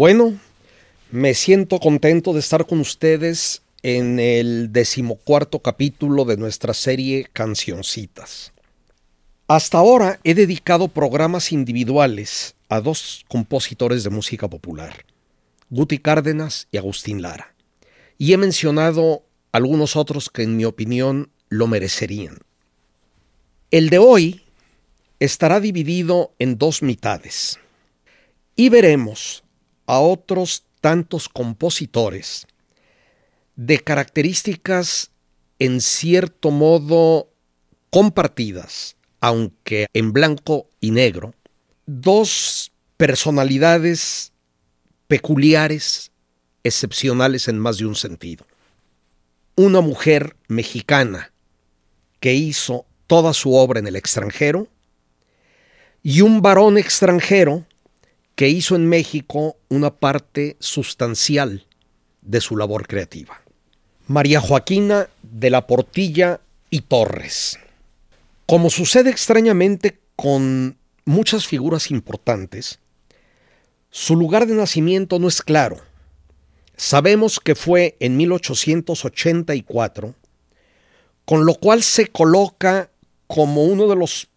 Bueno, me siento contento de estar con ustedes en el decimocuarto capítulo de nuestra serie Cancioncitas. Hasta ahora he dedicado programas individuales a dos compositores de música popular, Guti Cárdenas y Agustín Lara, y he mencionado algunos otros que en mi opinión lo merecerían. El de hoy estará dividido en dos mitades y veremos a otros tantos compositores de características en cierto modo compartidas, aunque en blanco y negro, dos personalidades peculiares, excepcionales en más de un sentido. Una mujer mexicana que hizo toda su obra en el extranjero y un varón extranjero que hizo en México una parte sustancial de su labor creativa. María Joaquina de la Portilla y Torres. Como sucede extrañamente con muchas figuras importantes, su lugar de nacimiento no es claro. Sabemos que fue en 1884, con lo cual se coloca como uno de los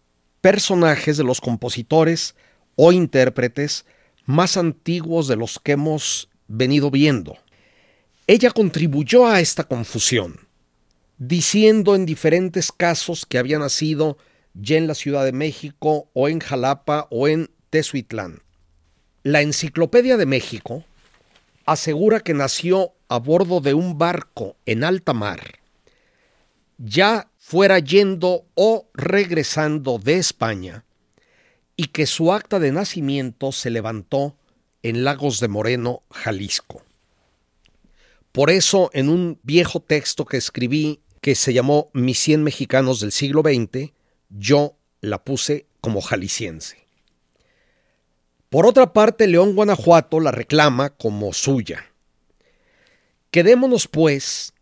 personajes de los compositores o intérpretes más antiguos de los que hemos venido viendo. Ella contribuyó a esta confusión, diciendo en diferentes casos que había nacido ya en la Ciudad de México o en Jalapa o en Tezuitlán. La Enciclopedia de México asegura que nació a bordo de un barco en alta mar, ya fuera yendo o regresando de España, y que su acta de nacimiento se levantó en Lagos de Moreno, Jalisco. Por eso, en un viejo texto que escribí que se llamó Mis 100 mexicanos del siglo XX, yo la puse como jalisciense. Por otra parte, León Guanajuato la reclama como suya. Quedémonos, pues,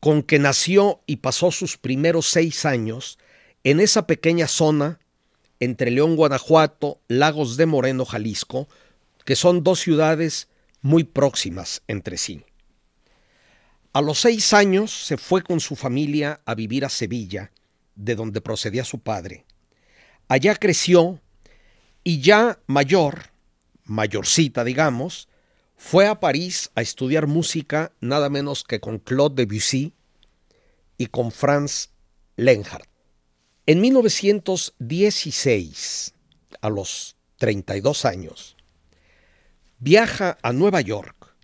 con que nació y pasó sus primeros seis años en esa pequeña zona entre León, Guanajuato, Lagos de Moreno, Jalisco, que son dos ciudades muy próximas entre sí. A los seis años se fue con su familia a vivir a Sevilla, de donde procedía su padre. Allá creció y ya mayor, mayorcita digamos, fue a París a estudiar música nada menos que con Claude Debussy y con Franz Lenhardt. En 1916, a los 32 años, viaja a Nueva York,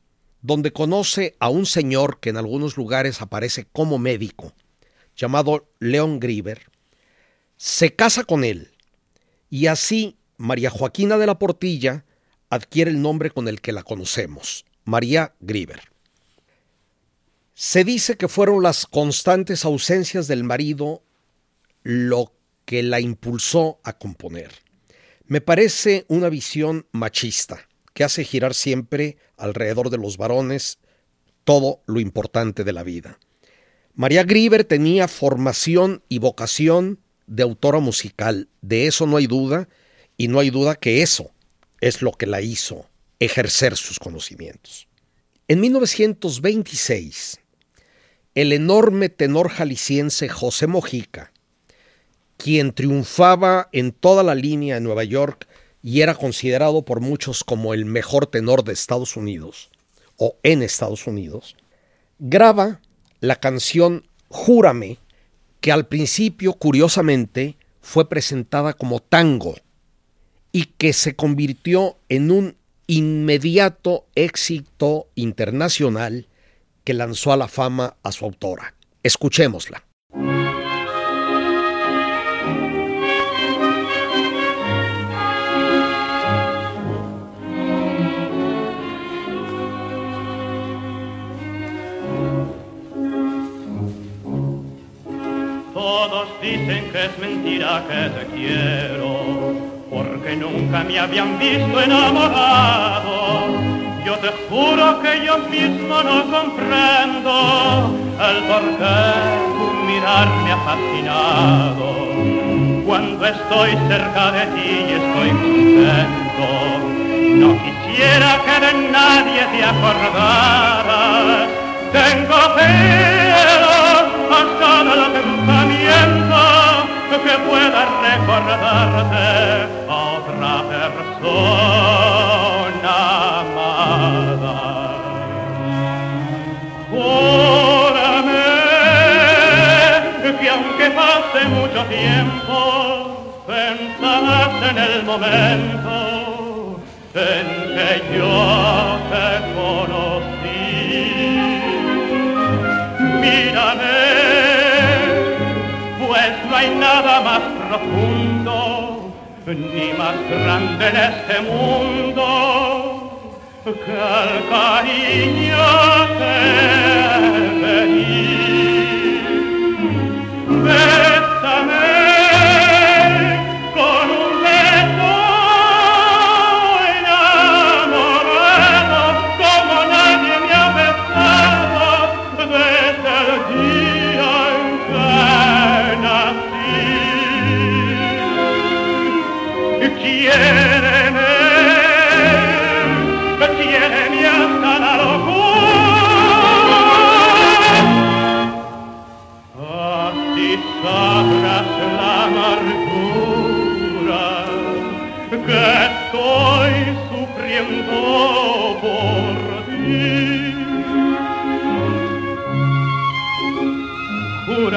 donde conoce a un señor que en algunos lugares aparece como médico, llamado Leon Grieber, se casa con él y así María Joaquina de la Portilla adquiere el nombre con el que la conocemos, María Grieber. Se dice que fueron las constantes ausencias del marido lo que la impulsó a componer. Me parece una visión machista que hace girar siempre alrededor de los varones todo lo importante de la vida. María Grieber tenía formación y vocación de autora musical, de eso no hay duda, y no hay duda que eso es lo que la hizo ejercer sus conocimientos. En 1926, el enorme tenor jalisciense José Mojica quien triunfaba en toda la línea en Nueva York y era considerado por muchos como el mejor tenor de Estados Unidos o en Estados Unidos, graba la canción Júrame, que al principio, curiosamente, fue presentada como tango y que se convirtió en un inmediato éxito internacional que lanzó a la fama a su autora. Escuchémosla. Dicen que es mentira que te quiero, porque nunca me habían visto enamorado. Yo te juro que yo mismo no comprendo el por qué tu mirar me ha fascinado. Cuando estoy cerca de ti y estoy contento, no quisiera que de nadie te acordaras. Tengo celos hasta tiempo, pensarás en el momento en que yo te conocí. Mírame, pues no hay nada más profundo ni más grande en este mundo que el cariño que di.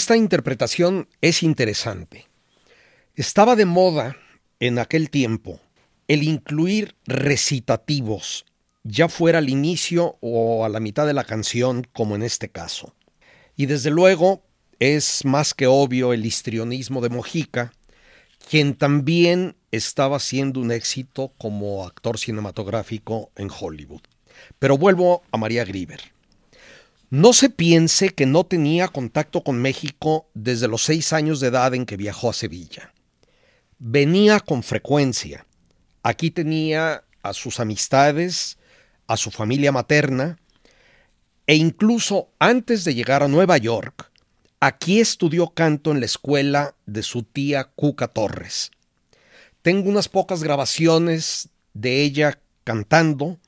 Esta interpretación es interesante. Estaba de moda en aquel tiempo el incluir recitativos, ya fuera al inicio o a la mitad de la canción, como en este caso. Y desde luego es más que obvio el histrionismo de Mojica, quien también estaba siendo un éxito como actor cinematográfico en Hollywood. Pero vuelvo a María Grieber. No se piense que no tenía contacto con México desde los seis años de edad en que viajó a Sevilla. Venía con frecuencia. Aquí tenía a sus amistades, a su familia materna, e incluso antes de llegar a Nueva York, aquí estudió canto en la escuela de su tía Cuca Torres. Tengo unas pocas grabaciones de ella cantando,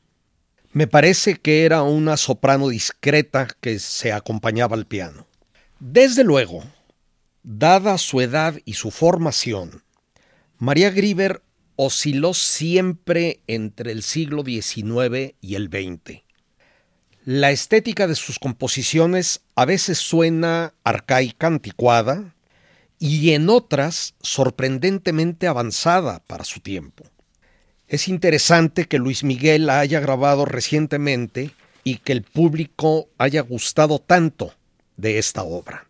me parece que era una soprano discreta que se acompañaba al piano. Desde luego, dada su edad y su formación, María Grieber osciló siempre entre el siglo XIX y el XX. La estética de sus composiciones a veces suena arcaica, anticuada, y en otras sorprendentemente avanzada para su tiempo. Es interesante que Luis Miguel la haya grabado recientemente y que el público haya gustado tanto de esta obra.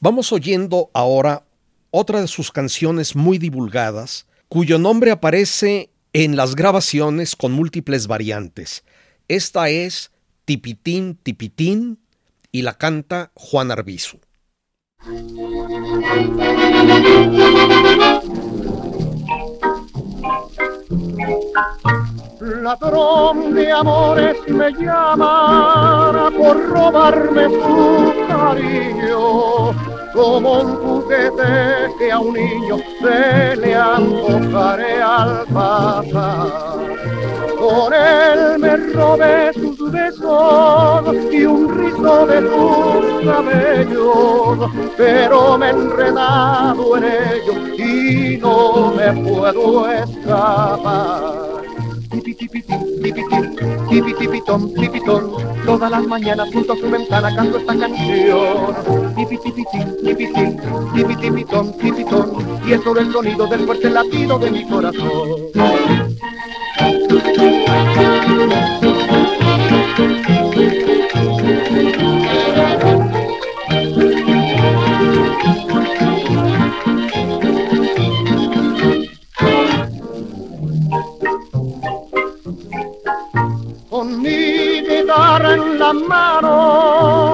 Vamos oyendo ahora otra de sus canciones muy divulgadas, cuyo nombre aparece en las grabaciones con múltiples variantes. Esta es Tipitín, Tipitín y la canta Juan Arbizu. Ladrón de amores me llamará por robarme su cariño, como un juguete que a un niño se le antojaré al pasar. Con él me robé sus besos y un rizo de sus cabellos, pero me he enredado en ellos y no me puedo escapar tipi tipitón, tipitón, todas las mañanas junto a su ventana canto esta canción. Tipi tipitín, tipitín, tipi tipitón, y es todo el sonido del fuerte latido de mi corazón.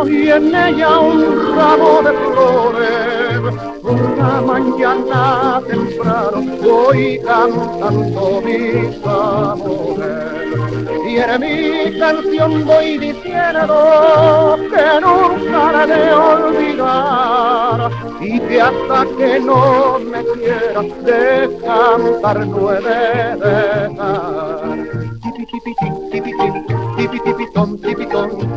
Y en ella un ramo de flores. La mañana temprano voy cantando mis amores. Y en mi canción voy diciendo que nunca la de olvidar y que hasta que no me quiera de cantar no he de dejar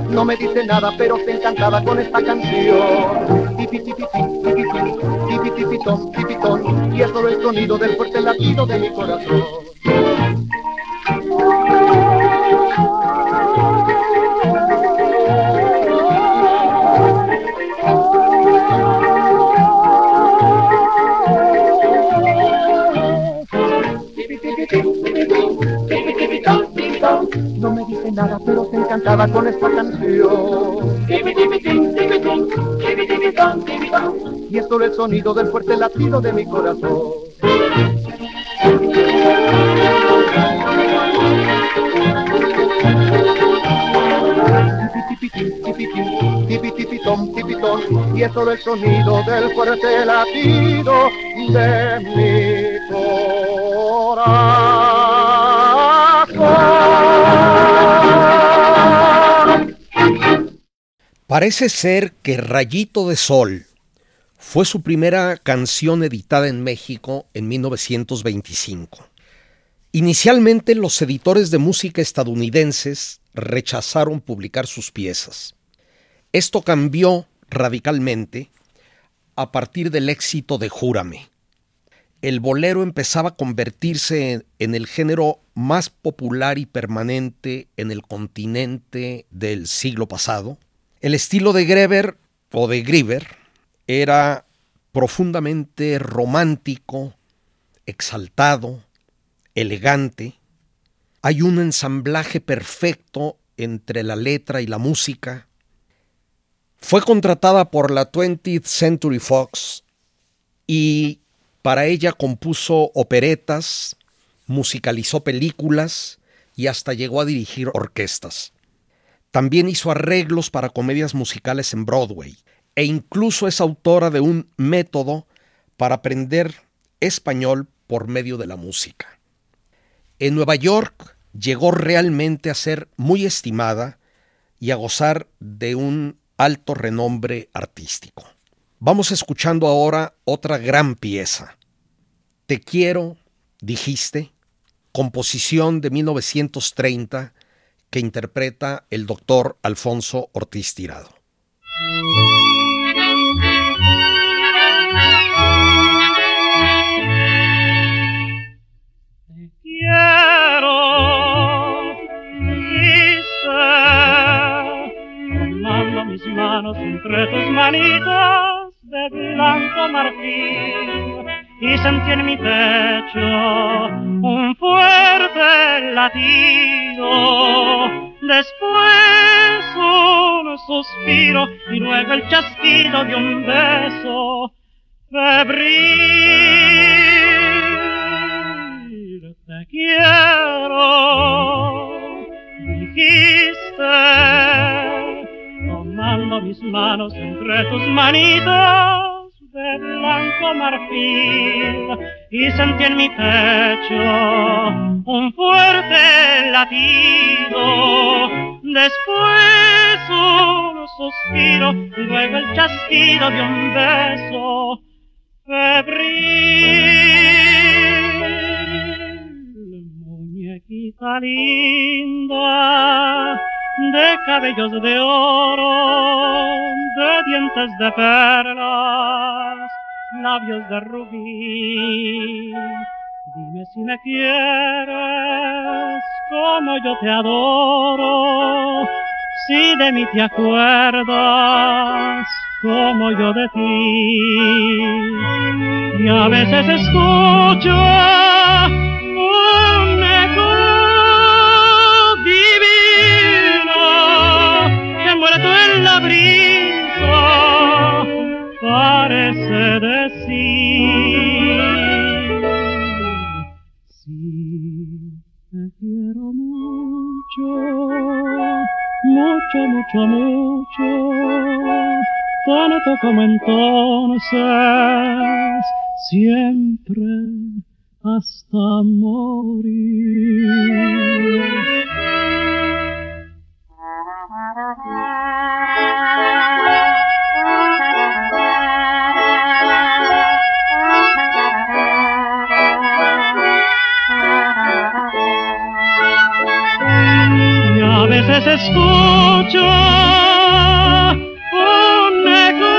no me dice nada, pero se encantada con esta canción. Tipi, tipi, tipi, tipi, tipi, y es solo el sonido del fuerte latido de mi corazón. Nada, pero se encantaba con esta canción. Y es solo el sonido del fuerte latido de mi corazón. y es solo el sonido del fuerte latido de mi corazón. Parece ser que Rayito de Sol fue su primera canción editada en México en 1925. Inicialmente los editores de música estadounidenses rechazaron publicar sus piezas. Esto cambió radicalmente a partir del éxito de Júrame. El bolero empezaba a convertirse en el género más popular y permanente en el continente del siglo pasado el estilo de Greber o de Grieber era profundamente romántico, exaltado, elegante. Hay un ensamblaje perfecto entre la letra y la música. Fue contratada por la 20th Century Fox y para ella compuso operetas, musicalizó películas y hasta llegó a dirigir orquestas. También hizo arreglos para comedias musicales en Broadway e incluso es autora de un método para aprender español por medio de la música. En Nueva York llegó realmente a ser muy estimada y a gozar de un alto renombre artístico. Vamos escuchando ahora otra gran pieza. Te quiero, dijiste, composición de 1930 que interpreta el doctor Alfonso Ortiz Tirado. Te quiero, tomando mis manos entre tus manitas de blanco marfil y sentí en mi pecho un fuerte latido. Después un suspiro y luego el chasquido de un beso febril. Te quiero, dijiste, tomando mis manos entre tus manitas de blanco marfil y sentí en mi pecho un fuerte latido. Después un suspiro luego el chasquido de un beso febril. Muñequita linda de cabellos de oro, de dientes de perlas, labios de rubí. Dime si me quieres como yo te adoro, si de mí te acuerdas como yo de ti. Y a veces escucho un eco la brisa parece decir. Sí te quiero mucho mucho mucho mucho tanto como entonces siempre hasta morir veces escucho un eco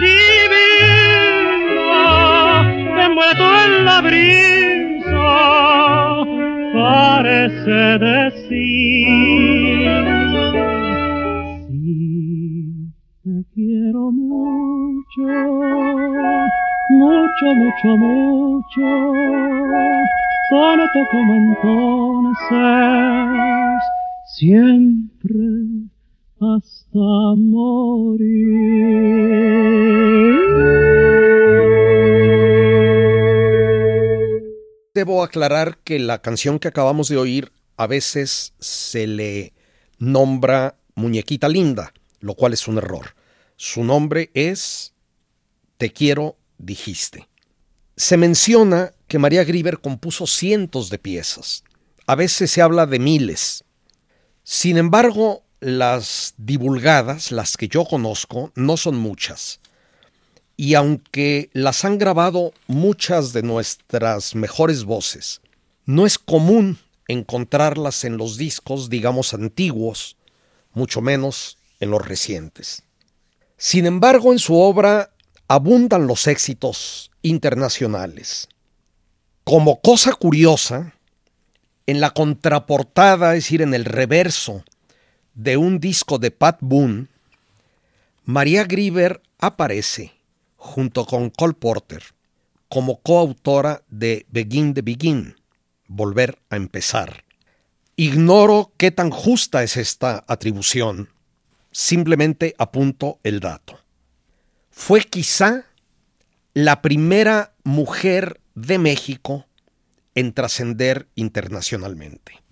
divino envuelto en la brisa parece decir sí te quiero mucho mucho mucho mucho tanto como entonces siempre hasta morir. Debo aclarar que la canción que acabamos de oír a veces se le nombra Muñequita Linda, lo cual es un error. Su nombre es Te quiero, dijiste. Se menciona que María Grieber compuso cientos de piezas. A veces se habla de miles. Sin embargo, las divulgadas, las que yo conozco, no son muchas. Y aunque las han grabado muchas de nuestras mejores voces, no es común encontrarlas en los discos, digamos, antiguos, mucho menos en los recientes. Sin embargo, en su obra abundan los éxitos internacionales. Como cosa curiosa, en la contraportada, es decir, en el reverso de un disco de Pat Boone, María Grieber aparece junto con Cole Porter como coautora de Begin the Begin, Volver a empezar. Ignoro qué tan justa es esta atribución, simplemente apunto el dato. Fue quizá la primera mujer de México en trascender internacionalmente.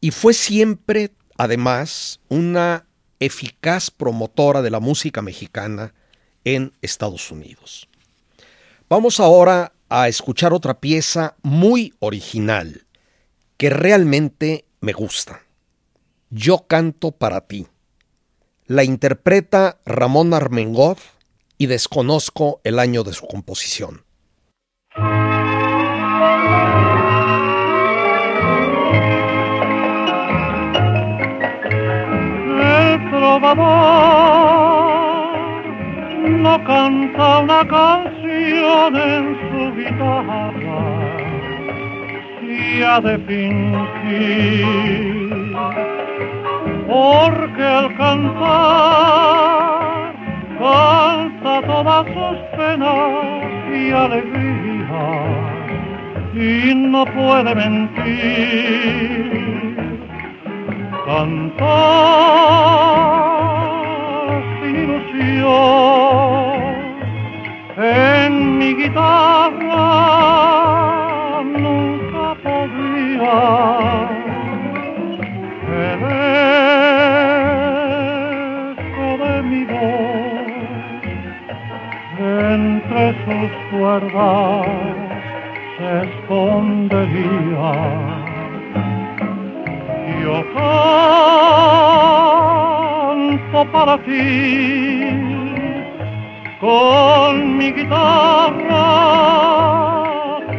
Y fue siempre, además, una eficaz promotora de la música mexicana en Estados Unidos. Vamos ahora a escuchar otra pieza muy original que realmente me gusta. Yo canto para ti. La interpreta Ramón Armengol y desconozco el año de su composición. No canta una canción en su guitarra, y ha de fingir, porque al cantar canta todas sus penas y alegrías y no puede mentir. Cantar sin ilusión en mi guitarra nunca podría. El eco de mi voz entre sus cuerdas se escondería. Yo canto para ti con mi guitarra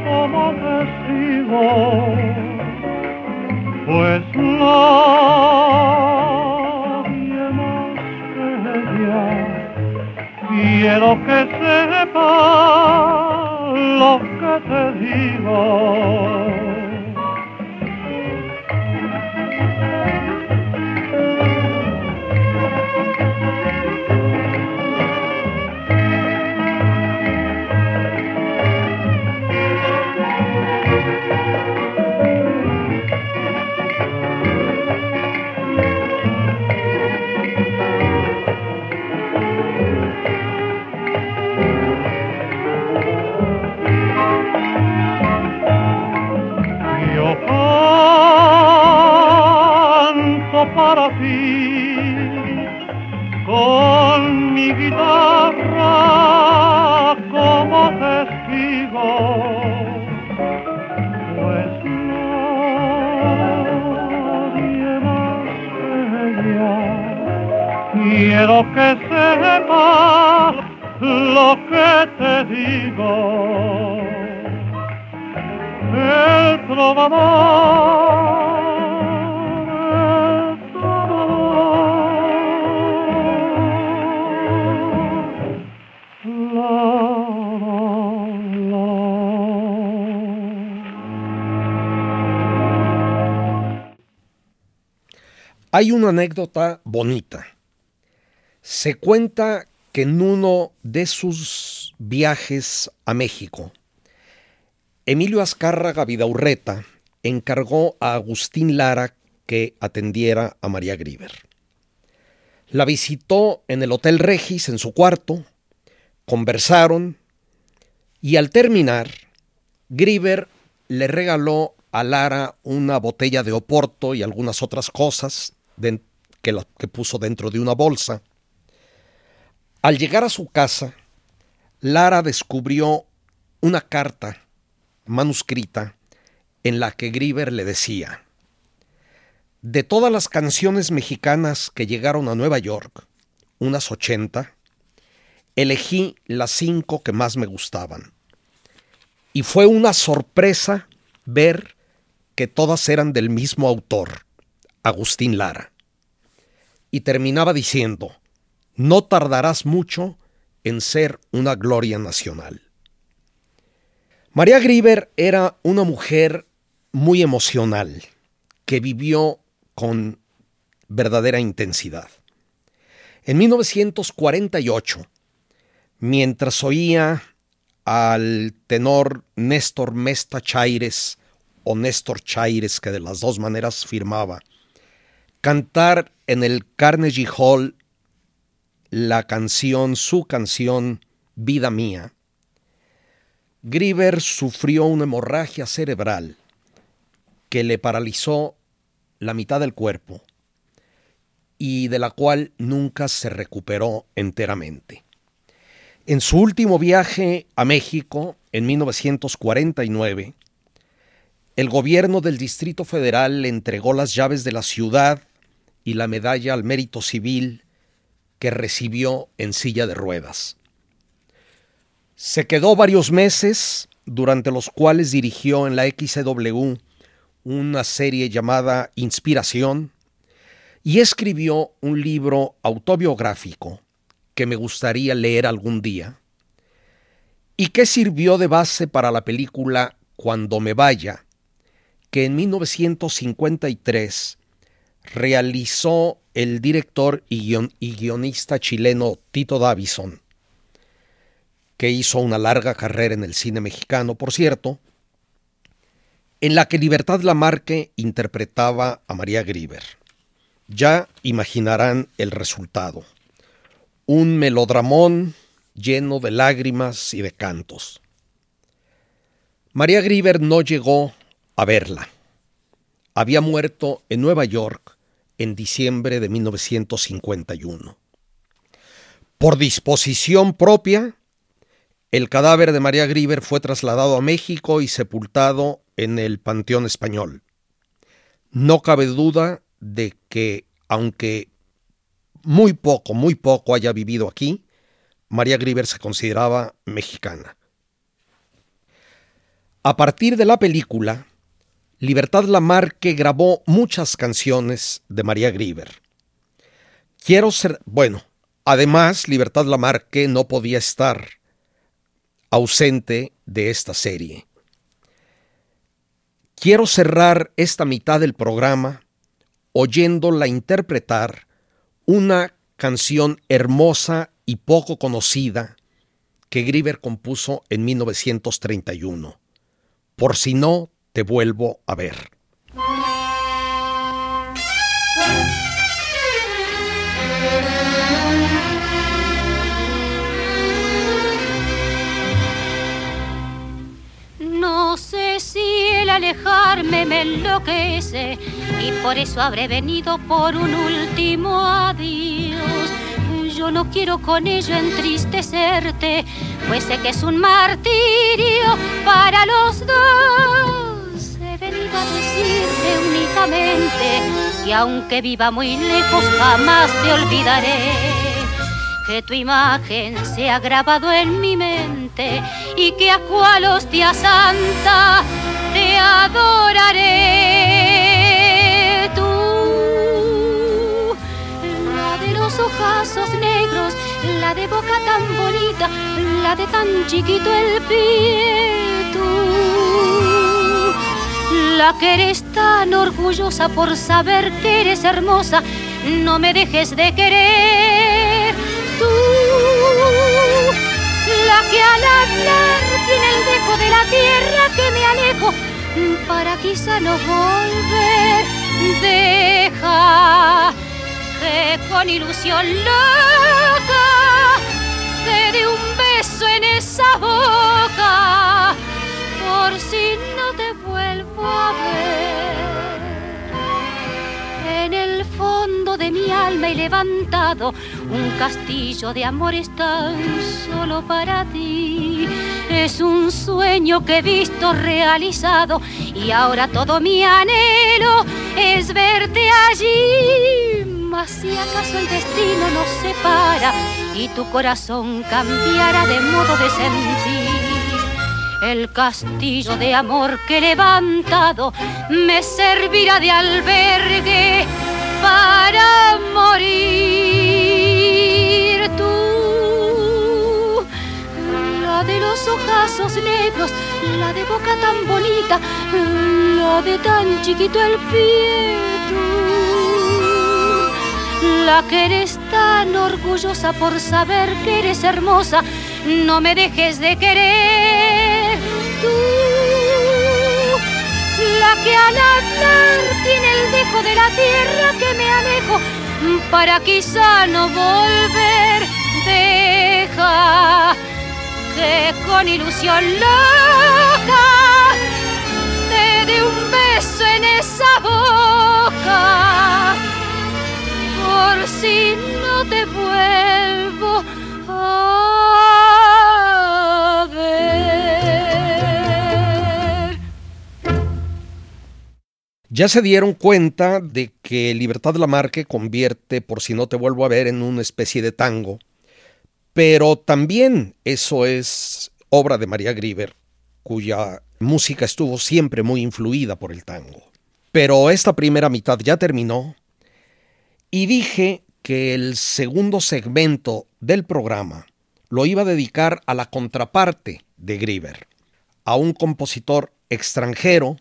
como testigo, pues nadie más que ella quiero que sepa lo que te digo. Hay una anécdota bonita. Se cuenta que en uno de sus viajes a México, Emilio Azcárraga Vidaurreta encargó a Agustín Lara que atendiera a María Grieber. La visitó en el Hotel Regis en su cuarto, conversaron y al terminar, Grieber le regaló a Lara una botella de Oporto y algunas otras cosas que, que puso dentro de una bolsa. Al llegar a su casa, Lara descubrió una carta manuscrita en la que Grieber le decía, de todas las canciones mexicanas que llegaron a Nueva York, unas 80, elegí las cinco que más me gustaban. Y fue una sorpresa ver que todas eran del mismo autor, Agustín Lara. Y terminaba diciendo, no tardarás mucho en ser una gloria nacional. María Grieber era una mujer muy emocional, que vivió con verdadera intensidad. En 1948, mientras oía al tenor Néstor Mesta Chaires, o Néstor Chaires, que de las dos maneras firmaba, cantar en el Carnegie Hall la canción, su canción, Vida Mía, Grieber sufrió una hemorragia cerebral que le paralizó la mitad del cuerpo y de la cual nunca se recuperó enteramente. En su último viaje a México, en 1949, el gobierno del Distrito Federal le entregó las llaves de la ciudad y la medalla al mérito civil que recibió en silla de ruedas. Se quedó varios meses, durante los cuales dirigió en la XW una serie llamada Inspiración y escribió un libro autobiográfico que me gustaría leer algún día y que sirvió de base para la película Cuando me vaya, que en 1953 realizó el director y, guion y guionista chileno Tito Davison que hizo una larga carrera en el cine mexicano, por cierto, en la que Libertad Lamarque interpretaba a María Grieber. Ya imaginarán el resultado. Un melodramón lleno de lágrimas y de cantos. María Grieber no llegó a verla. Había muerto en Nueva York en diciembre de 1951. Por disposición propia, El cadáver de María Grieber fue trasladado a México y sepultado en el Panteón Español. No cabe duda de que, aunque muy poco, muy poco haya vivido aquí, María Grieber se consideraba mexicana. A partir de la película, Libertad Lamarque grabó muchas canciones de María Grieber. Quiero ser, bueno, además Libertad Lamarque no podía estar ausente de esta serie. Quiero cerrar esta mitad del programa oyéndola interpretar una canción hermosa y poco conocida que Grieber compuso en 1931. Por si no, te vuelvo a ver. No sé si el alejarme me enloquece y por eso habré venido por un último adiós. Yo no quiero con ello entristecerte, pues sé que es un martirio para los dos. Venido a decirte únicamente que aunque viva muy lejos jamás te olvidaré. Que tu imagen se ha grabado en mi mente y que a cual hostia santa te adoraré. Tú, la de los ojazos negros, la de boca tan bonita, la de tan chiquito el pie. Tú, la que eres tan orgullosa por saber que eres hermosa, no me dejes de querer. Tú, la que al hablar tiene el dejo de la tierra que me alejo para quizá no volver. Deja que con ilusión loca te dé un beso en esa boca por si no En el fondo de mi alma he levantado un castillo de amores tan solo para ti. Es un sueño que he visto realizado y ahora todo mi anhelo es verte allí. Mas si acaso el destino nos separa y tu corazón cambiará de modo de sentir. El castillo de amor que he levantado me servirá de albergue para morir. Tú, la de los ojazos negros, la de boca tan bonita, la de tan chiquito el pie. Tú, la que eres tan orgullosa por saber que eres hermosa, no me dejes de querer. Tú, la que al hablar tiene el dejo de la tierra que me alejo para quizá no volver. Deja que con ilusión loca te dé un beso en esa boca por si no te vuelvo Ya se dieron cuenta de que Libertad Lamarque convierte Por si no te vuelvo a ver en una especie de tango, pero también eso es obra de María Grieber, cuya música estuvo siempre muy influida por el tango. Pero esta primera mitad ya terminó y dije que el segundo segmento del programa lo iba a dedicar a la contraparte de Grieber, a un compositor extranjero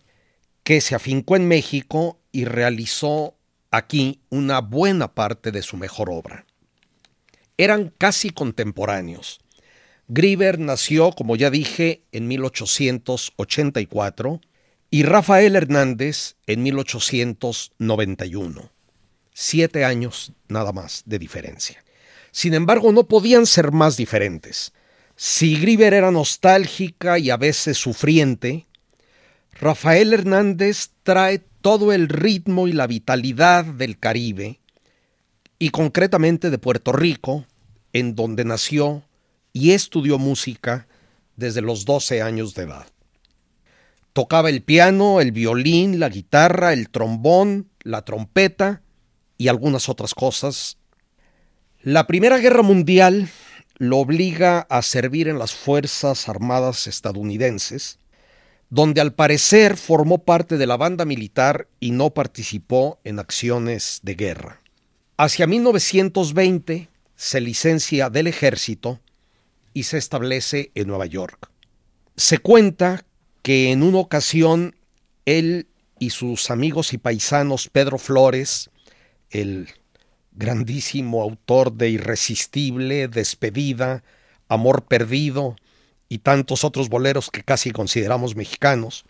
que se afincó en México y realizó aquí una buena parte de su mejor obra. Eran casi contemporáneos. Grieber nació, como ya dije, en 1884 y Rafael Hernández en 1891. Siete años nada más de diferencia. Sin embargo, no podían ser más diferentes. Si Grieber era nostálgica y a veces sufriente, Rafael Hernández trae todo el ritmo y la vitalidad del Caribe, y concretamente de Puerto Rico, en donde nació y estudió música desde los 12 años de edad. Tocaba el piano, el violín, la guitarra, el trombón, la trompeta y algunas otras cosas. La Primera Guerra Mundial lo obliga a servir en las Fuerzas Armadas estadounidenses, donde al parecer formó parte de la banda militar y no participó en acciones de guerra. Hacia 1920 se licencia del ejército y se establece en Nueva York. Se cuenta que en una ocasión él y sus amigos y paisanos Pedro Flores, el grandísimo autor de Irresistible, Despedida, Amor Perdido y tantos otros boleros que casi consideramos mexicanos,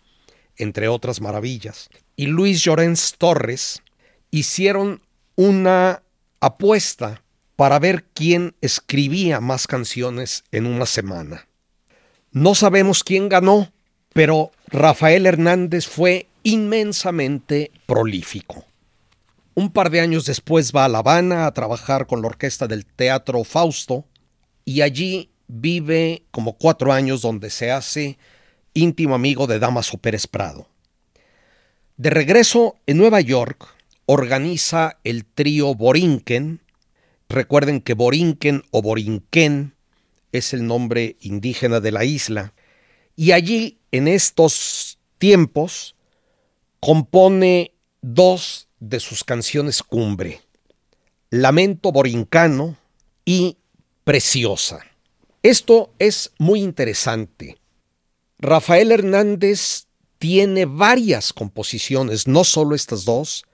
entre otras maravillas, y Luis Llorens Torres hicieron una apuesta para ver quién escribía más canciones en una semana. No sabemos quién ganó, pero Rafael Hernández fue inmensamente prolífico. Un par de años después va a La Habana a trabajar con la orquesta del Teatro Fausto y allí vive como cuatro años donde se hace íntimo amigo de Damaso Pérez Prado. De regreso en Nueva York, organiza el trío Borinquen. Recuerden que Borinquen o Borinquen es el nombre indígena de la isla. Y allí, en estos tiempos, compone dos de sus canciones cumbre, Lamento Borincano y Preciosa. Esto es muy interesante. Rafael Hernández tiene varias composiciones, no solo estas dos,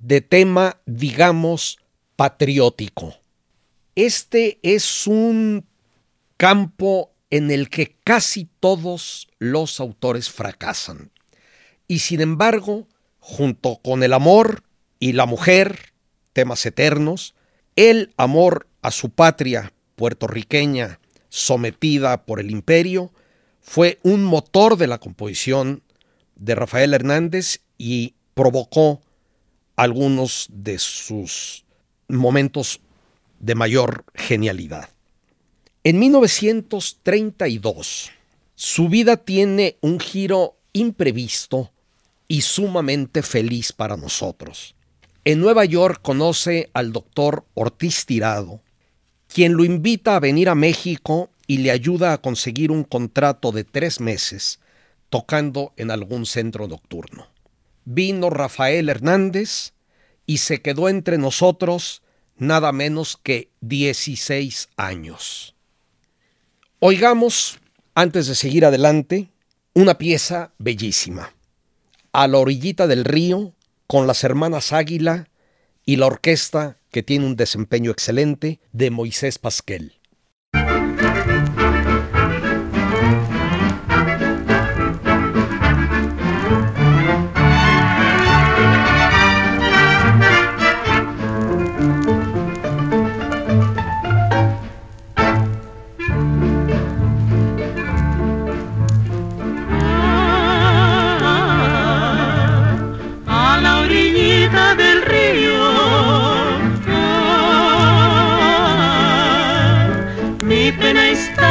de tema, digamos, patriótico. Este es un campo en el que casi todos los autores fracasan. Y sin embargo, junto con el amor y la mujer, temas eternos, el amor a su patria puertorriqueña sometida por el imperio, fue un motor de la composición de Rafael Hernández y provocó algunos de sus momentos de mayor genialidad. En 1932, su vida tiene un giro imprevisto y sumamente feliz para nosotros. En Nueva York conoce al doctor Ortiz Tirado, quien lo invita a venir a México y le ayuda a conseguir un contrato de tres meses tocando en algún centro nocturno. Vino Rafael Hernández y se quedó entre nosotros nada menos que 16 años. Oigamos, antes de seguir adelante, una pieza bellísima. A la orillita del río, con las hermanas Águila y la orquesta que tiene un desempeño excelente de Moisés Pasquel.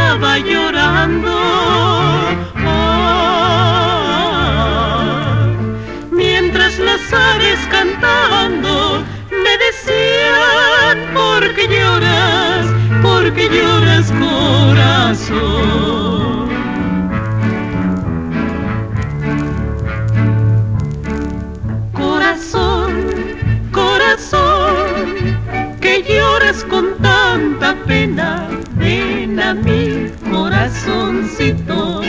estaba llorando. Ah, mientras las aves cantando me decían, ¿por qué lloras? ¿Por qué lloras corazón? corazoncito.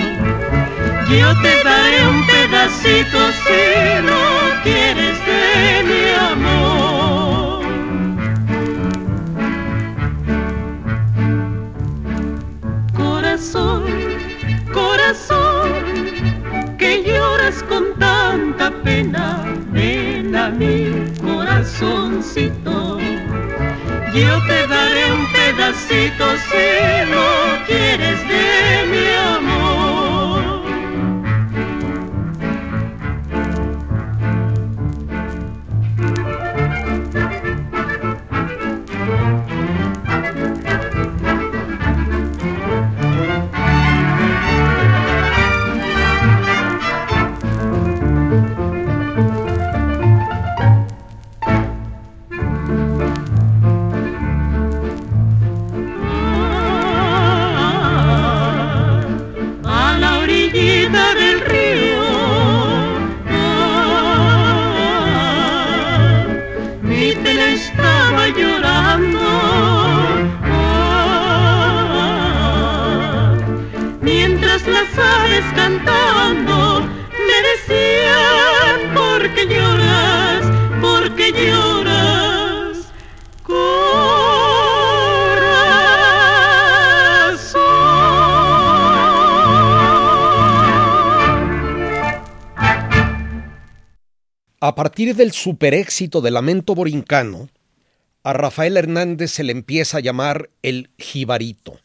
Yo te daré un pedacito si no quieres de mi amor. Corazón, corazón, que lloras con tanta pena, ven a mi corazoncito. Yo te daré un pedacito pedacito si lo quieres de mi amor. Partir del superéxito de Lamento Borincano, a Rafael Hernández se le empieza a llamar el jibarito.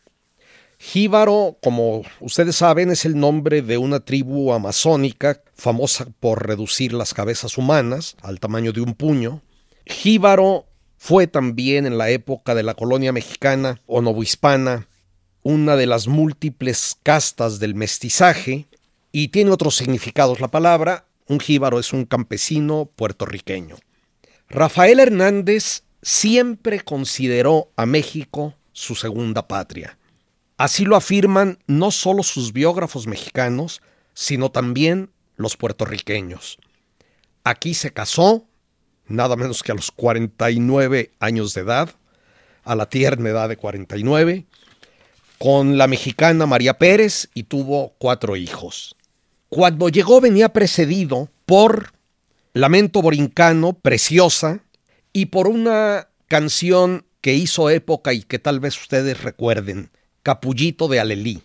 Jíbaro, como ustedes saben, es el nombre de una tribu amazónica famosa por reducir las cabezas humanas al tamaño de un puño. Jíbaro fue también en la época de la colonia mexicana o novohispana una de las múltiples castas del mestizaje y tiene otros significados la palabra. Un jíbaro es un campesino puertorriqueño. Rafael Hernández siempre consideró a México su segunda patria. Así lo afirman no solo sus biógrafos mexicanos, sino también los puertorriqueños. Aquí se casó, nada menos que a los 49 años de edad, a la tierna edad de 49, con la mexicana María Pérez y tuvo cuatro hijos. Cuando llegó venía precedido por Lamento Borincano, Preciosa, y por una canción que hizo época y que tal vez ustedes recuerden, Capullito de Alelí.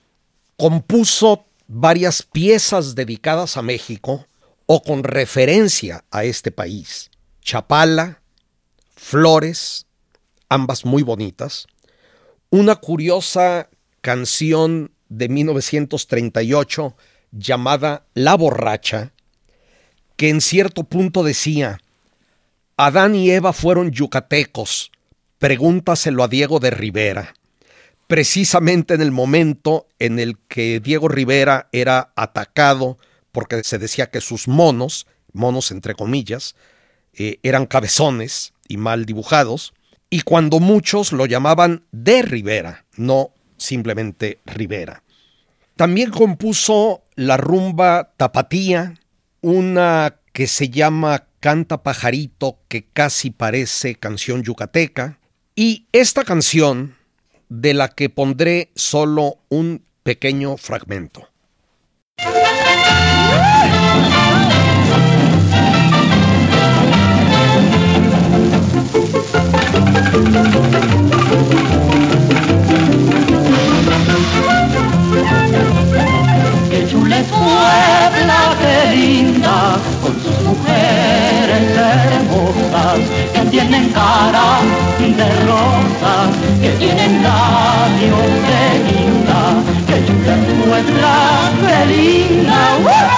Compuso varias piezas dedicadas a México o con referencia a este país. Chapala, Flores, ambas muy bonitas. Una curiosa canción de 1938 llamada La borracha, que en cierto punto decía, Adán y Eva fueron yucatecos, pregúntaselo a Diego de Rivera precisamente en el momento en el que Diego Rivera era atacado porque se decía que sus monos, monos entre comillas, eh, eran cabezones y mal dibujados, y cuando muchos lo llamaban de Rivera, no simplemente Rivera. También compuso la rumba Tapatía, una que se llama Canta Pajarito, que casi parece canción yucateca, y esta canción, de la que pondré solo un pequeño fragmento. Linda, con sus mujeres hermosas, que tienen cara de rosas, que tienen labios de linda, que chula Puebla, qué linda,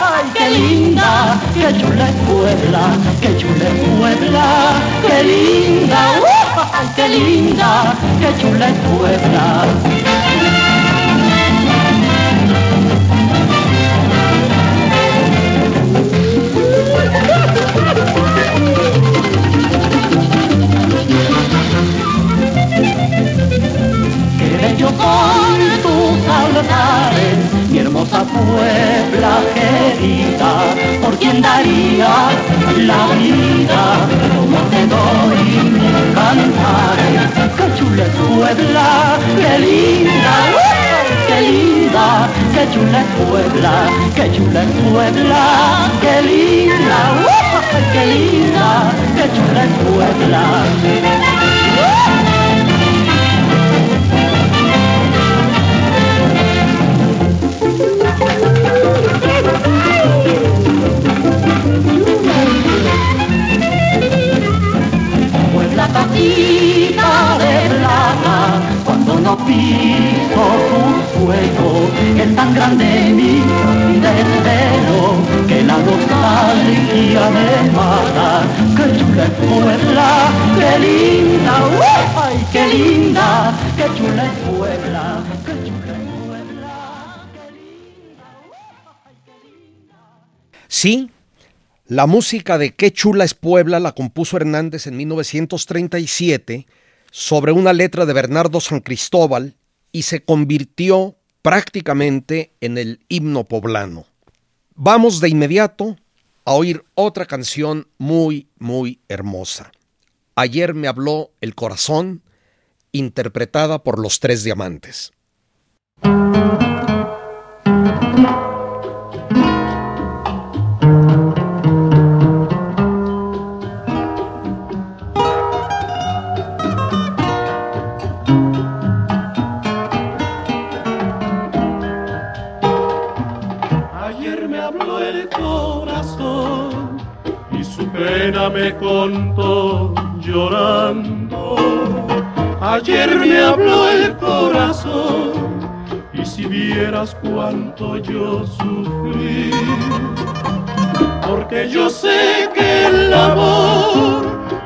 ¡ay, qué linda! Que chula Puebla, que chula Puebla, qué linda, ¡ay, qué linda! Que chula Puebla. Yo con tus altares, mi hermosa Puebla querida, por quien daría la vida, como te doy mis cantares, que chula es Puebla, qué linda, qué linda, qué chula es Puebla, qué chula es Puebla, qué linda, qué linda, qué chula es Puebla. La tacita de plata cuando no piso tu suelo es tan grande mi deseo que la nostalgia me mata que chula es Puebla qué linda ¡uh! ay qué linda qué chula es Puebla Sí, la música de Qué chula es Puebla la compuso Hernández en 1937 sobre una letra de Bernardo San Cristóbal y se convirtió prácticamente en el himno poblano. Vamos de inmediato a oír otra canción muy, muy hermosa. Ayer me habló el corazón, interpretada por los tres diamantes. Contó llorando. Ayer me habló el corazón y si vieras cuánto yo sufrí, porque yo sé que el amor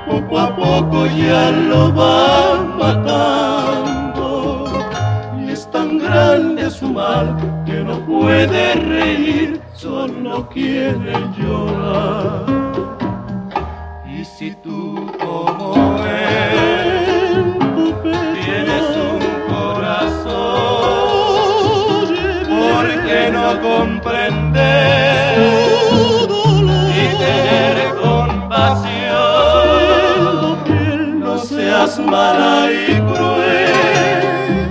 poco a poco ya lo va matando y es tan grande su mal que no puede reír, solo quiere llorar. ¿Por qué no comprender y tener compasión? No seas mala y cruel,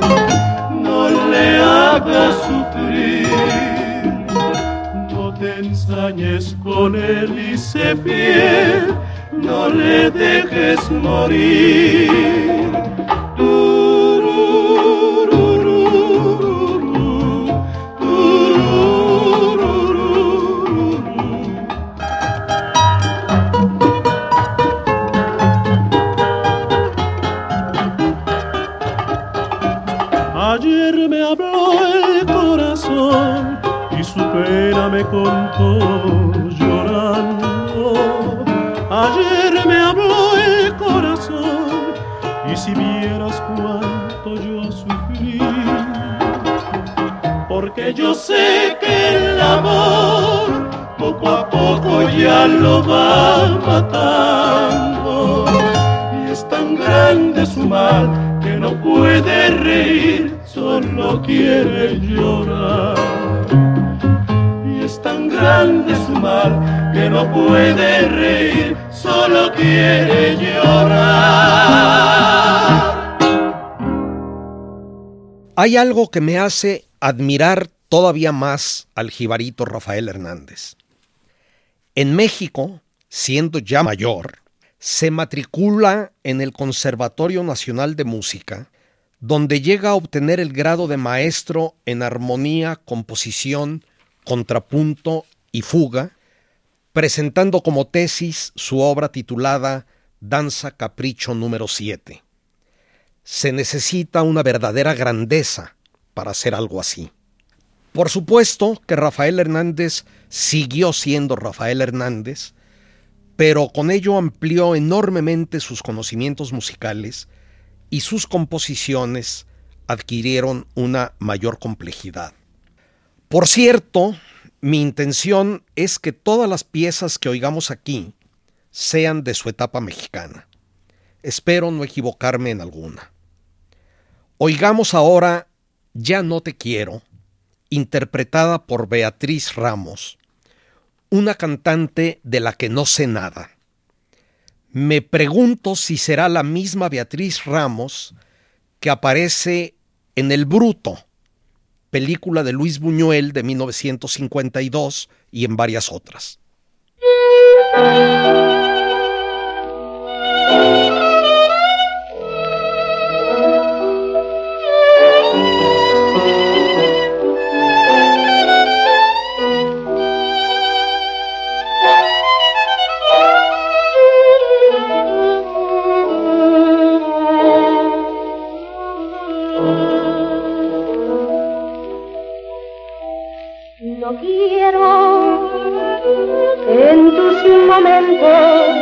no le hagas sufrir, no te ensañes con él y se fiel, no le dejes morir. Lo va matando. Y es tan grande su mal que no puede reír, solo quiere llorar. Y es tan grande su mal que no puede reír, solo quiere llorar. Hay algo que me hace admirar todavía más al jibarito Rafael Hernández. En México, siendo ya mayor, se matricula en el Conservatorio Nacional de Música, donde llega a obtener el grado de maestro en armonía, composición, contrapunto y fuga, presentando como tesis su obra titulada Danza Capricho número 7. Se necesita una verdadera grandeza para hacer algo así. Por supuesto que Rafael Hernández siguió siendo Rafael Hernández, pero con ello amplió enormemente sus conocimientos musicales y sus composiciones adquirieron una mayor complejidad. Por cierto, mi intención es que todas las piezas que oigamos aquí sean de su etapa mexicana. Espero no equivocarme en alguna. Oigamos ahora Ya no te quiero, interpretada por Beatriz Ramos, una cantante de la que no sé nada. Me pregunto si será la misma Beatriz Ramos que aparece en El Bruto, película de Luis Buñuel de 1952 y en varias otras. En tus momentos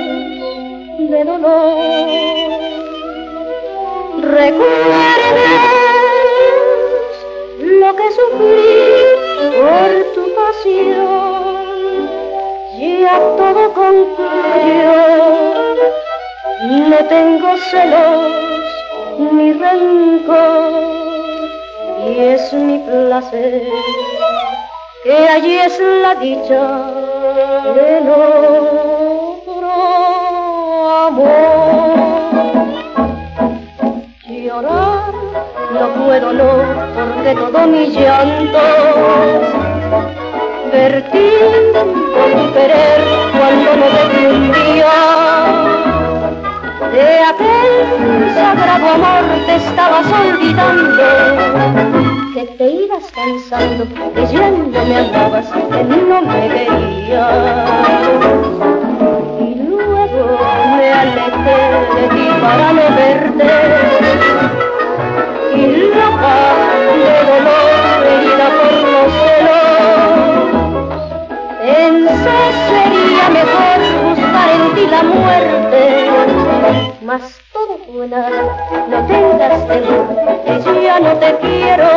de dolor recuerdes lo que sufrí por tu pasión. Ya todo concluyó, no tengo celos ni rencor y es mi placer que allí es la dicha del otro amor. Llorar no puedo no, porque todo mi llanto vertí por mi querer cuando no te un día. De aquel sagrado amor te estabas olvidando que te ibas cansando, que ya no me amabas, que no me querías. Y luego me alejé de ti para no verte. Y loca de dolor, herida por los celos, pensé sería mejor buscar en ti la muerte. Mas nada, no tengas temor, que ya no te quiero.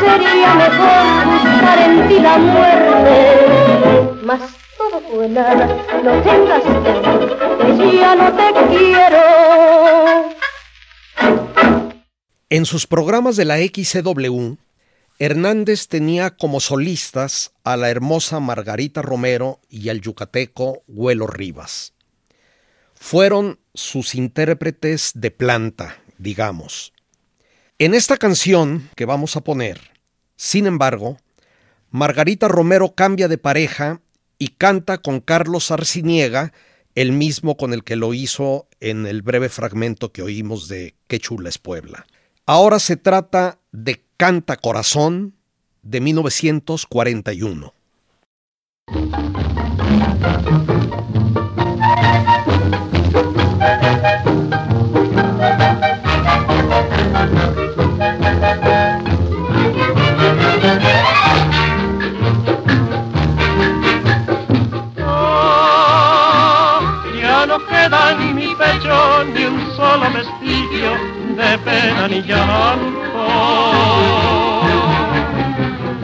Sería mejor buscar en ti la muerte. Mas no tengas que no te. En sus programas de la XCW, Hernández tenía como solistas a la hermosa Margarita Romero y al yucateco Huelo Rivas. Fueron sus intérpretes de planta, digamos. En esta canción que vamos a poner, sin embargo, Margarita Romero cambia de pareja y canta con Carlos Arciniega, el mismo con el que lo hizo en el breve fragmento que oímos de Qué chula es Puebla. Ahora se trata de Canta Corazón de 1941. Ni un solo vestigio de pena ni llanto.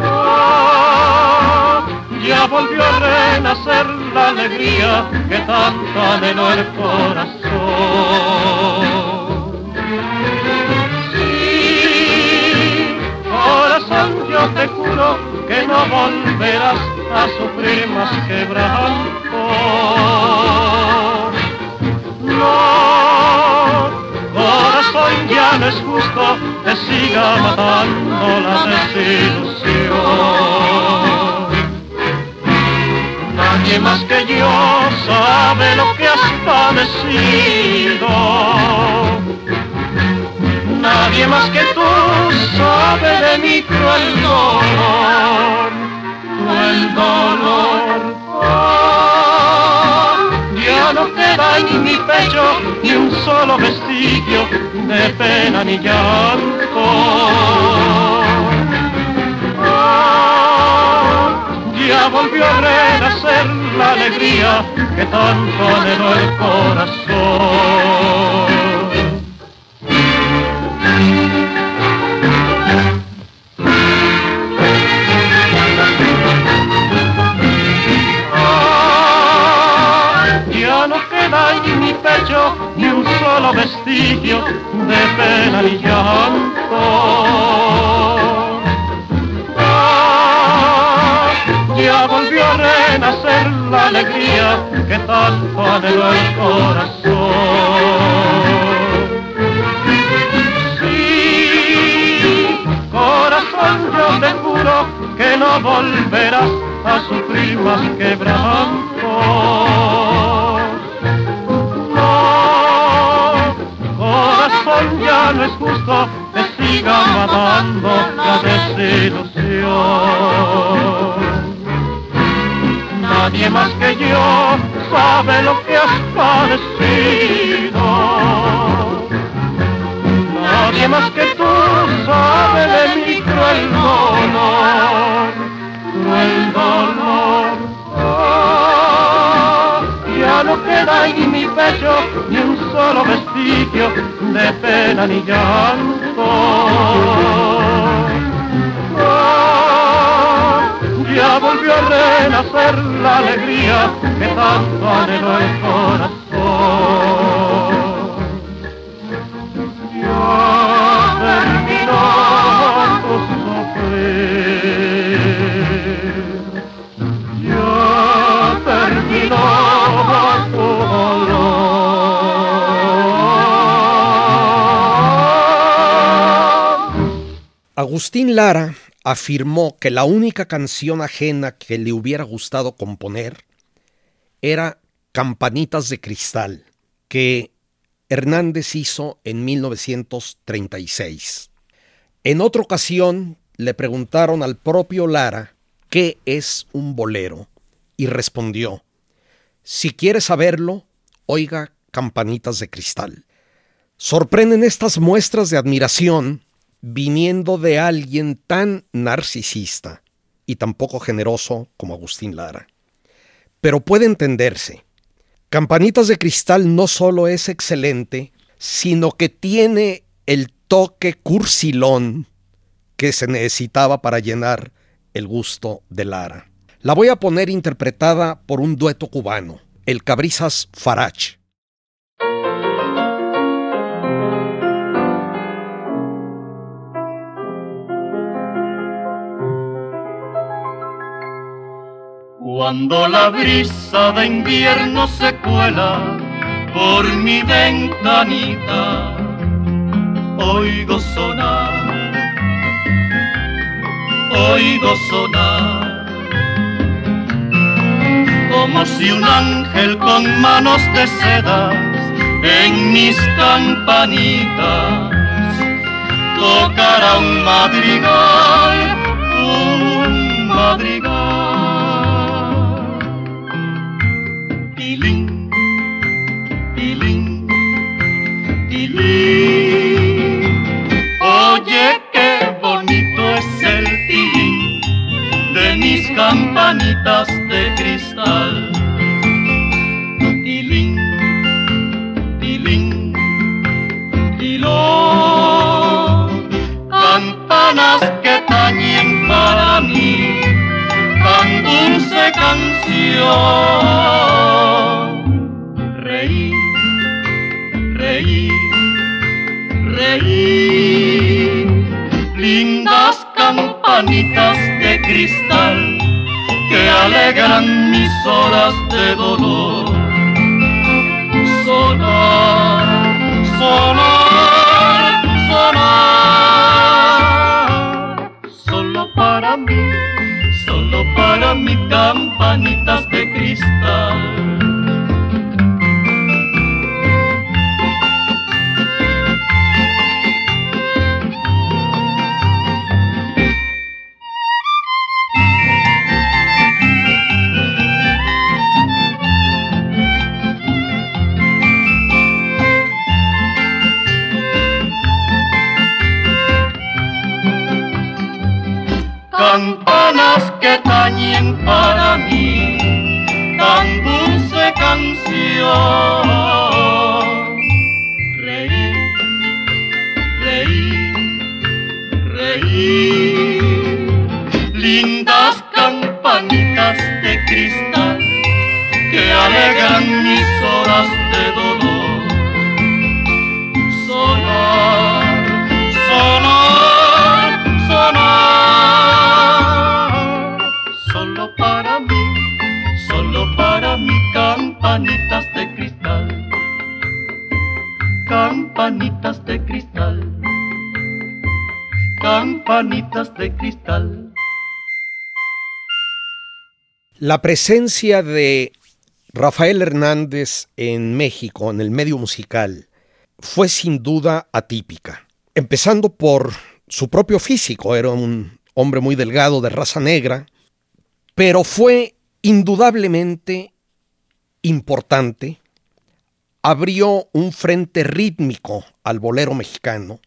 Ah, Ya volvió a renacer la alegría que tanto anheló el corazón. Sí, corazón, yo te juro que no volverás a sufrir más quebranto. Corazón, ya no es justo que siga matando la desilusión. Nadie más que yo sabe lo que has padecido. Nadie más que tú sabe de mi cruel dolor, cruel dolor. Queda en mi pecho ni un solo vestigio de pena ni llanto. Ah, ya volvió a renacer la alegría que tanto anheló el corazón. En mi pecho ni un solo vestigio de pena ni llanto. Ah, ya volvió a renacer la alegría que tanto anheló el corazón. Sí, corazón, yo te juro que no volverás a sufrir más quebranto. Corazón, ya no es justo que siga matando la desilusión. Nadie más que yo sabe lo que has padecido. Nadie más que tú sabe de mi cruel dolor, cruel dolor. Ah, ya no queda en mi pecho ni un solo vestigio de pena ni llanto. Ah, ya volvió a renacer la alegría que tanto anheló el corazón. Agustín Lara afirmó que la única canción ajena que le hubiera gustado componer era Campanitas de Cristal, que Hernández hizo en 1936. En otra ocasión le preguntaron al propio Lara qué es un bolero y respondió, si quiere saberlo, oiga Campanitas de Cristal. Sorprenden estas muestras de admiración viniendo de alguien tan narcisista y tan poco generoso como Agustín Lara. Pero puede entenderse. Campanitas de Cristal no solo es excelente, sino que tiene el toque cursilón que se necesitaba para llenar el gusto de Lara. La voy a poner interpretada por un dueto cubano, el Cabrizas Farach. Cuando la brisa de invierno se cuela por mi ventanita, oigo sonar, oigo sonar, como si un ángel con manos de seda en mis campanitas tocara un madrigal, un madrigal. Campanitas de cristal. Tilín, tilín, tilón. Campanas que tañen para mí tan dulce canción. Alegran mis horas de dolor. Sonar, sonar, sonar. Solo para mí solo para mí campanitas La presencia de Rafael Hernández en México, en el medio musical, fue sin duda atípica. Empezando por su propio físico, era un hombre muy delgado de raza negra, pero fue indudablemente importante. Abrió un frente rítmico al bolero mexicano.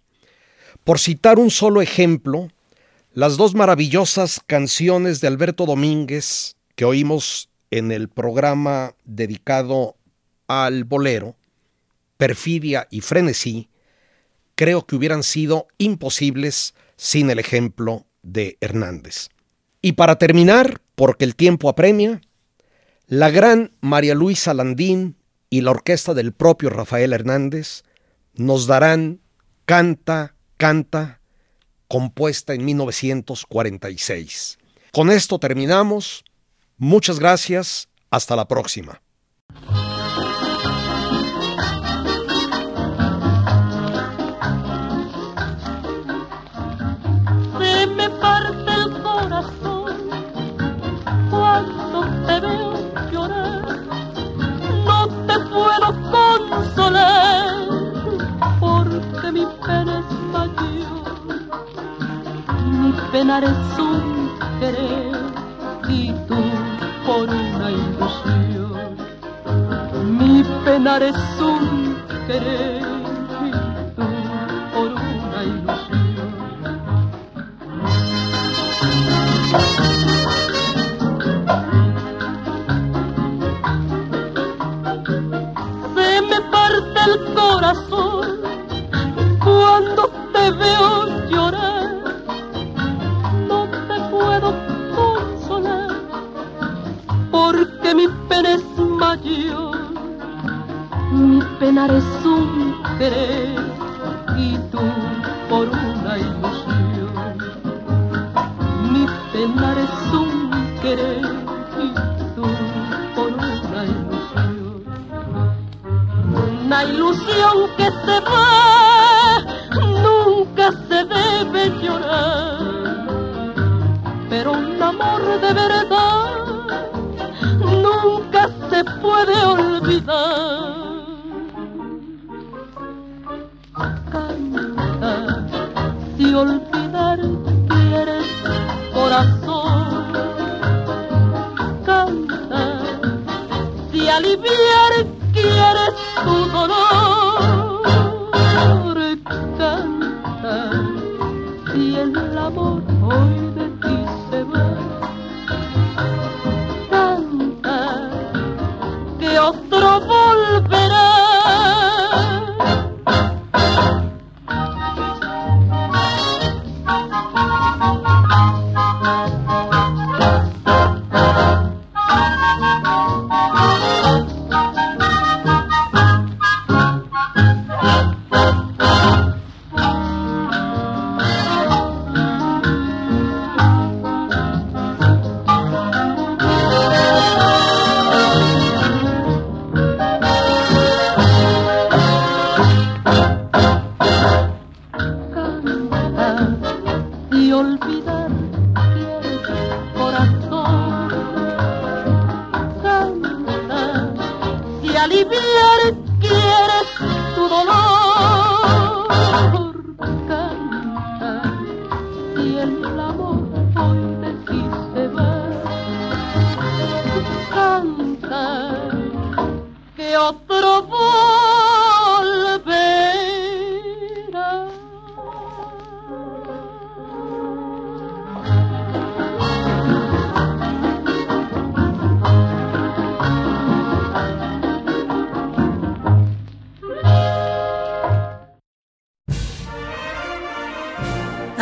Por citar un solo ejemplo, las dos maravillosas canciones de Alberto Domínguez que oímos en el programa dedicado al bolero, Perfidia y Frenesí, creo que hubieran sido imposibles sin el ejemplo de Hernández. Y para terminar, porque el tiempo apremia, la gran María Luisa Landín y la orquesta del propio Rafael Hernández nos darán Canta, Canta, compuesta en 1946. Con esto terminamos. Muchas gracias. Hasta la próxima. Se me parte el corazón cuando te veo llorar. No te puedo consolar porque mi pena es mayor. Mi penar es